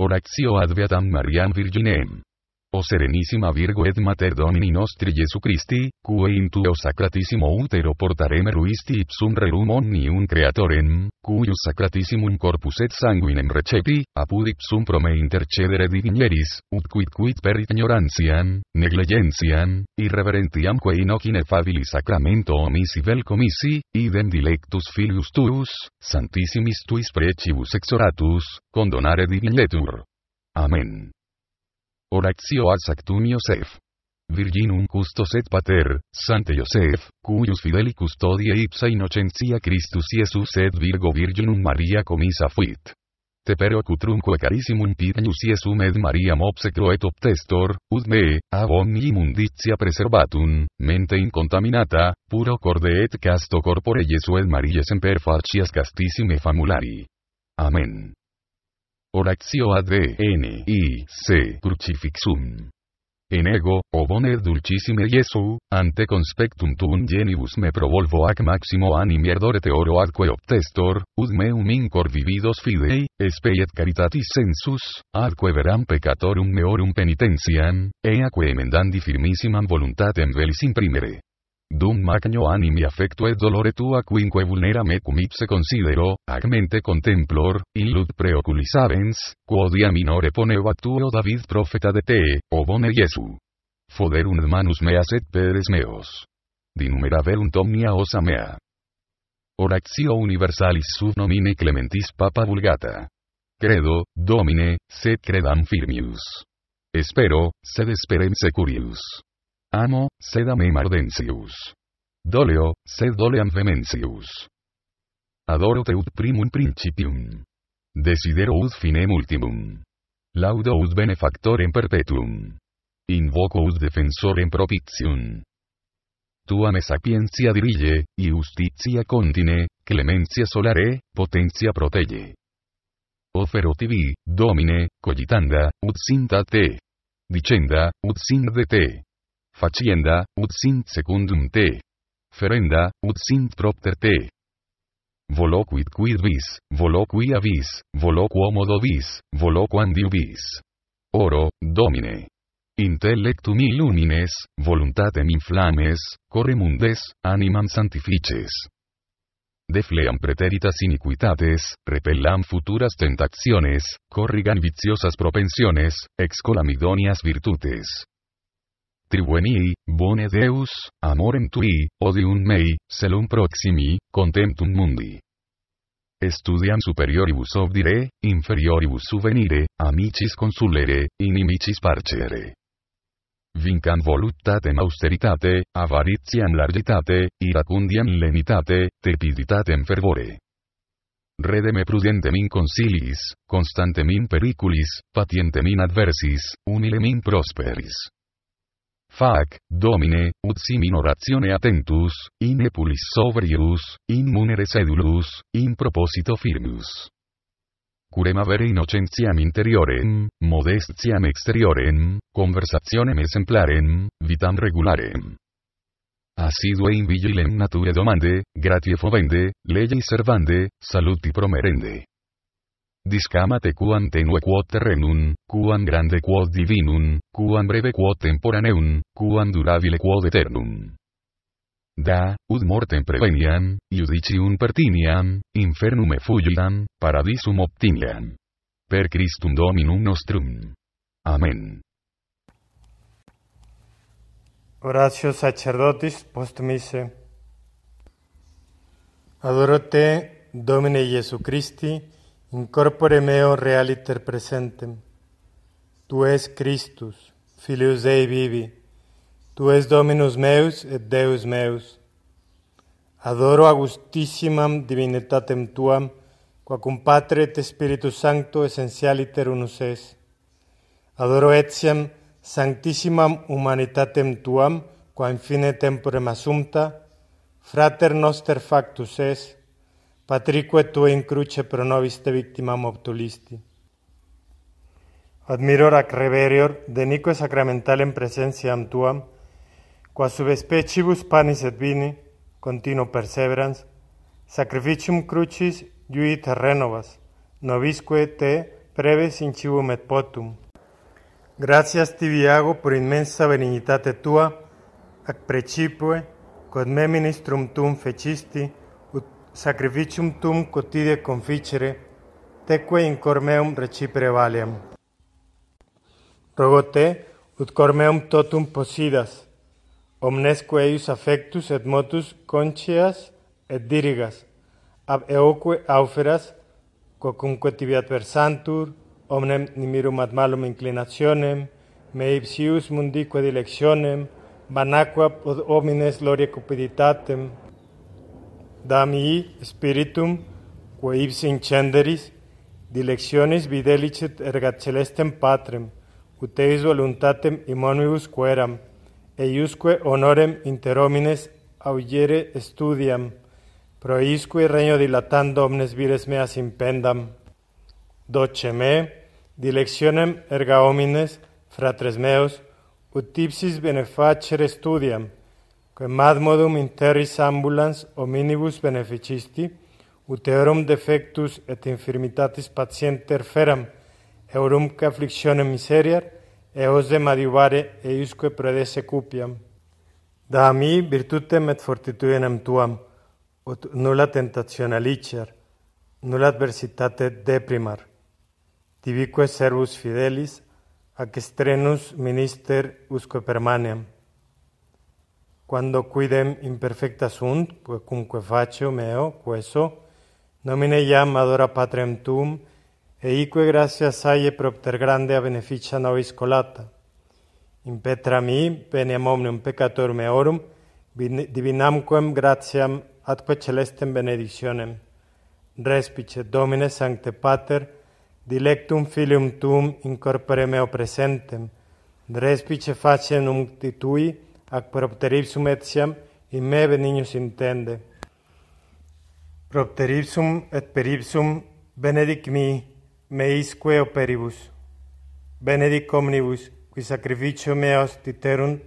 Oratio ad Beatam Mariam Virginem. O Serenissima Virgo et Mater Domini nostri Jesu Christi, cue in tuo sacratissimo utero portarem ruisti ipsum rerum omnium creatorem, cuius sacratissimum corpus et sanguinem recepi, apud ipsum prome intercedere divinieris, ut quid quid per ignorantiam, negligentiam, irreverentiam quae inoc ineffabili sacramento omisi vel comisi, idem dilectus filius tuus, santissimis tuis precibus exoratus, condonare divinetur. Amen. Oratio ad Sanctum Iosef. Virginum custos et pater, Sante Iosef, cuius fideli custodie ipsa innocentia Christus Iesus et Virgo Virginum Maria comisa fuit. Te pero cutrumque carissimum pignus Iesum et Mariam obsecro et obtestor, ud me, ab omni immunditia preservatum, mente incontaminata, puro corde et casto corpore Jesu et Maria semper castissime famulari. Amen. Oratio ad N I C crucifixum. En ego, o bone dulcissime Iesu, ante conspectum tuum genibus me provolvo ac maximo animi ardorete oro adque obtestor, ud meum incor vividos fidei, espeiet caritatis sensus, adque veram peccatorum meorum penitentiam, eaque emendandi firmissimam voluntatem velis imprimere. Dum magno animi affecto et dolore tua quinque vulnera me cum ipse considero, ac mente contemplor, illud preoculis avens, quodia minore poneo tuo David profeta de te, o bone Iesu. Foderunt manus meas et peres meos. Dinumera verunt omnia osa mea. Oratio universalis sub nomine Clementis Papa Vulgata. Credo, Domine, sed credam firmius. Espero, sed esperem securius. Amo, sed amem. Doleo, sed doleam vehementius. Adoro te ut primum principium. Desidero ut finem ultimum. Laudo ut benefactorem perpetuum. Invoco ut defensorem propitium. Tua me sapientia dirige, y justitia contine, clemencia solare, potentia protege. Ofero tibi, domine, cogitanda, ut sinta te. Dicenda, ut sin de te facienda, ut sint secundum te. Ferenda, ut sint propter te. Voloquid quid vis, voloqui avis, voloquo modo vis, voloquam vis. Oro, domine. Intellectum illumines, voluntatem inflames, corre mundes, animam santifices. Defleam preteritas iniquitates, repellam futuras tentaciones, corrigan viciosas propensiones, excolam idonias tribuenii, bone Deus, amorem tui, odium mei, celum proximi, contemptum mundi. Studiam superioribus obdire, inferioribus suvenire, amicis consulere, inimicis parcere. Vincam voluptatem austeritate, avaritiam largitate, iracundiam lenitate, tepiditatem fervore. Redeme prudentem in consiliis, constantem in periculis, patientem in adversis, humilem in prosperis. Fac, Domine, ut sim in oratione attentus, in epulis sobrius, in munere sedulus, in proposito firmus. Curem avere innocentiam interiorem, modestiam exteriorem, conversationem exemplarem, vitam regularem. Asidue in vigilem nature domande, gratie fovende, legei servande, saluti promerende discamate quam tenue quod terrenum, quam grande quod divinum, quam breve quod temporaneum, quam durabile quod eternum. Da, ud mortem preveniam, judicium pertiniam, infernum effugidam, paradisum obtiniam. Per Christum Dominum nostrum. Amen. Oratio sacerdotis post mise. Adoro te, Domine Iesu Christi, In corpore meo realiter presentem. Tu es Christus, Filius Dei vivi. Tu es Dominus meus et Deus meus. Adoro Augustissimam divinitatem tuam, quacum Patre et Spiritus Sancto essentialiter unus es. Adoro etiam sanctissimam humanitatem tuam, qua in fine temporem assumpta, frater noster factus es, Patrique tu in cruce pro nobis te victimam obtulisti. Admiror ac reverior, de nico sacramental sacramentalem presentiam tuam, qua sub specibus panis et vini, continuo perseverans, sacrificium crucis iuit renovas, novisque te breves incium et potum. Gratias tibi ago por immensa benignitate tua, ac precipue, quod me ministrum tum fecisti, sacrificium tum quotidie conficere, teque in cormeum recipere valiam. Rogo te, ut cormeum totum posidas, omnesque eius affectus et motus concias et dirigas, ab eoque auferas, quocumque tibi adversantur, omnem nimirum ad malum inclinationem, me ipsius mundi quod dilectionem, pod homines gloria cupiditatem, dam spiritum, quae ipsi incenderis, dilectionis videlicet ergat celestem patrem, ut eis voluntatem imonibus queram, eiusque honorem inter homines augere studiam, proisque regno dilatando omnes vires meas impendam. Doce me, dilectionem erga homines, fratres meos, ut ipsis benefacere studiam, quem ad modum interis ambulans hominibus beneficisti, uterum defectus et infirmitatis patienter feram, eurumque afflictionem miseriar, eos de madiuvare eiusque predesse cupiam. Da mi virtutem et fortitudinem tuam, ut nulla tentatione alicer, nulla adversitate deprimar. tibique servus fidelis, ac estrenus minister usque permaneam quando quidem imperfecta sunt, quocumque faccio meo, queso, nomine iam adora patrem tum, e ique gratia saie propter a beneficia nobis colata. In petra mi, beniam omnium peccator meorum, divinamquem gratiam atque celestem benedictionem. Respice, Domine Sancte Pater, dilectum filium tuum in corpore meo presentem, respice faciem uncti tui, ac propteripsum etiam in me benignus intende. Propteripsum et peripsum benedic mi, meisque operibus. Benedic omnibus, qui sacrificio meos titerunt,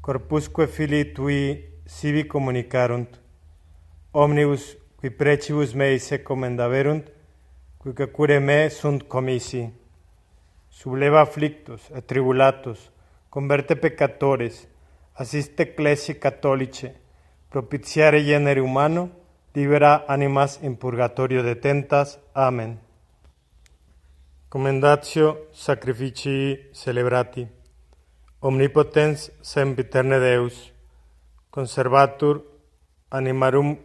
corpusque filii tui sibi communicarunt. Omnibus, qui precibus mei se commendaverunt, quica cure me sunt comisi. Subleva afflictos et tribulatos, converte peccatores, assiste ecclesi cattolice, propitiare genere humano, libera animas in purgatorio detentas. Amen. commendatio sacrificii celebrati. Omnipotens sempiterne Deus, conservatur animarum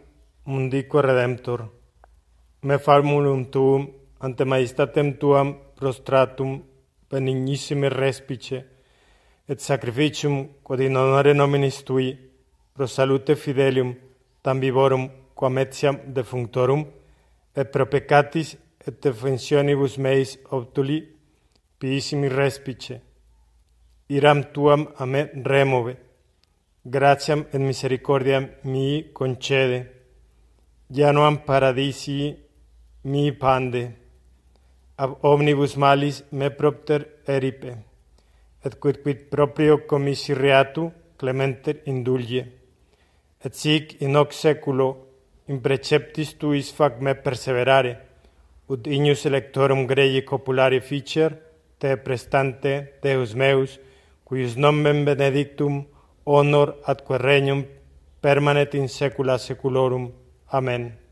mundico redemptor. Me formulum tuum ante maestatem tuam prostratum benignissime respice, et sacrificium quod in honore nominis tui pro salute fidelium tam vivorum quam etiam defunctorum et pro peccatis et defensionibus meis obtuli piissimi respice. Iram tuam a me remove. Gratiam et misericordiam mii concede. Januam paradisi mi pande. Ab omnibus malis me propter eripe et quid quid proprio commissariatu clementer indulgie. Et sic in hoc seculo in preceptis tuis fac me perseverare, ut ignus electorum Gregi copulare ficer, te prestante Deus meus, cuius nomen benedictum honor atque regnum permanet in saecula saeculorum. Amen.